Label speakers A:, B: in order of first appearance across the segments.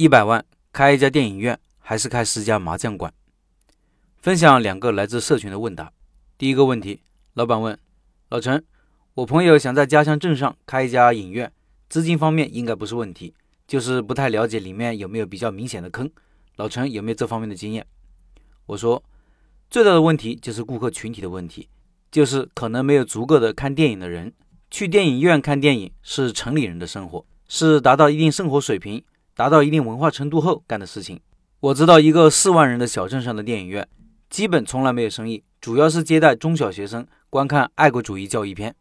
A: 一百万开一家电影院还是开十家麻将馆？分享两个来自社群的问答。第一个问题，老板问老陈：“我朋友想在家乡镇上开一家影院，资金方面应该不是问题，就是不太了解里面有没有比较明显的坑。老陈有没有这方面的经验？”我说：“最大的问题就是顾客群体的问题，就是可能没有足够的看电影的人。去电影院看电影是城里人的生活，是达到一定生活水平。”达到一定文化程度后干的事情。我知道一个四万人的小镇上的电影院，基本从来没有生意，主要是接待中小学生观看爱国主义教育片。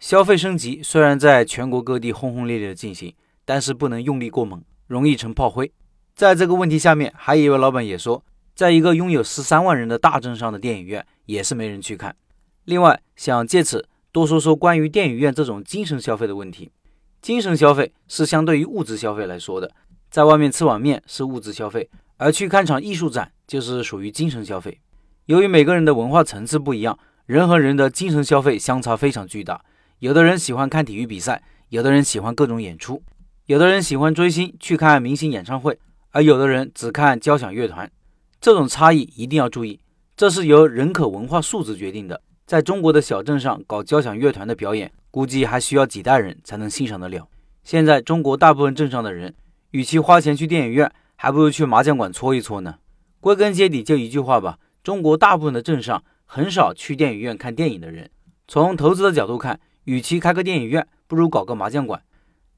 A: 消费升级虽然在全国各地轰轰烈烈的进行，但是不能用力过猛，容易成炮灰。在这个问题下面，还有一位老板也说，在一个拥有十三万人的大镇上的电影院也是没人去看。另外，想借此多说说关于电影院这种精神消费的问题。精神消费是相对于物质消费来说的。在外面吃碗面是物质消费，而去看场艺术展就是属于精神消费。由于每个人的文化层次不一样，人和人的精神消费相差非常巨大。有的人喜欢看体育比赛，有的人喜欢各种演出，有的人喜欢追星去看明星演唱会，而有的人只看交响乐团。这种差异一定要注意，这是由人口文化素质决定的。在中国的小镇上搞交响乐团的表演，估计还需要几代人才能欣赏得了。现在中国大部分镇上的人。与其花钱去电影院，还不如去麻将馆搓一搓呢。归根结底就一句话吧：中国大部分的镇上很少去电影院看电影的人。从投资的角度看，与其开个电影院，不如搞个麻将馆。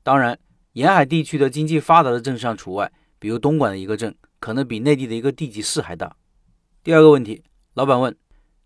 A: 当然，沿海地区的经济发达的镇上除外，比如东莞的一个镇，可能比内地的一个地级市还大。第二个问题，老板问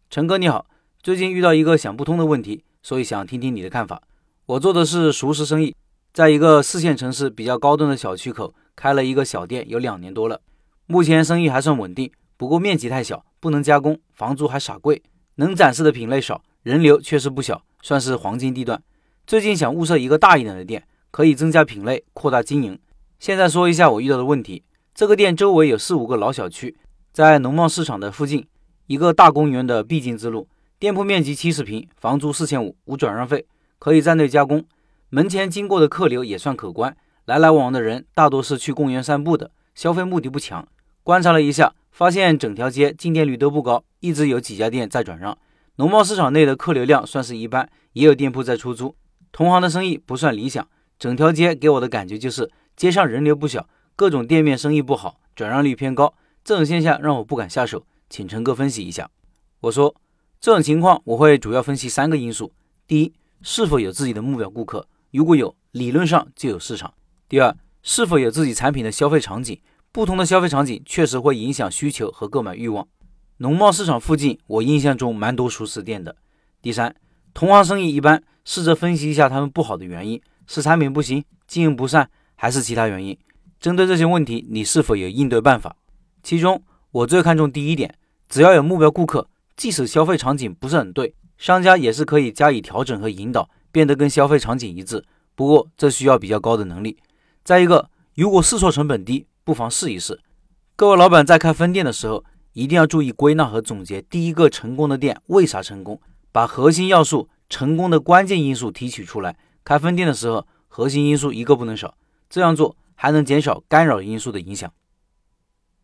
A: 陈哥你好，最近遇到一个想不通的问题，所以想听听你的看法。我做的是熟食生意。在一个四线城市比较高端的小区口开了一个小店，有两年多了，目前生意还算稳定。不过面积太小，不能加工，房租还傻贵，能展示的品类少，人流确实不小，算是黄金地段。最近想物色一个大一点的店，可以增加品类，扩大经营。现在说一下我遇到的问题：这个店周围有四五个老小区，在农贸市场的附近，一个大公园的必经之路，店铺面积七十平，房租四千五，无转让费，可以站内加工。门前经过的客流也算可观，来来往往的人大多是去公园散步的，消费目的不强。观察了一下，发现整条街进店率都不高，一直有几家店在转让。农贸市场内的客流量算是一般，也有店铺在出租。同行的生意不算理想，整条街给我的感觉就是街上人流不小，各种店面生意不好，转让率偏高。这种现象让我不敢下手，请陈哥分析一下。我说，这种情况我会主要分析三个因素：第一，是否有自己的目标顾客。如果有，理论上就有市场。第二，是否有自己产品的消费场景？不同的消费场景确实会影响需求和购买欲望。农贸市场附近，我印象中蛮多熟食店的。第三，同行生意一般，试着分析一下他们不好的原因，是产品不行、经营不善，还是其他原因？针对这些问题，你是否有应对办法？其中，我最看重第一点，只要有目标顾客，即使消费场景不是很对，商家也是可以加以调整和引导。变得跟消费场景一致，不过这需要比较高的能力。再一个，如果试错成本低，不妨试一试。各位老板在开分店的时候，一定要注意归纳和总结第一个成功的店为啥成功，把核心要素、成功的关键因素提取出来。开分店的时候，核心因素一个不能少，这样做还能减少干扰因素的影响。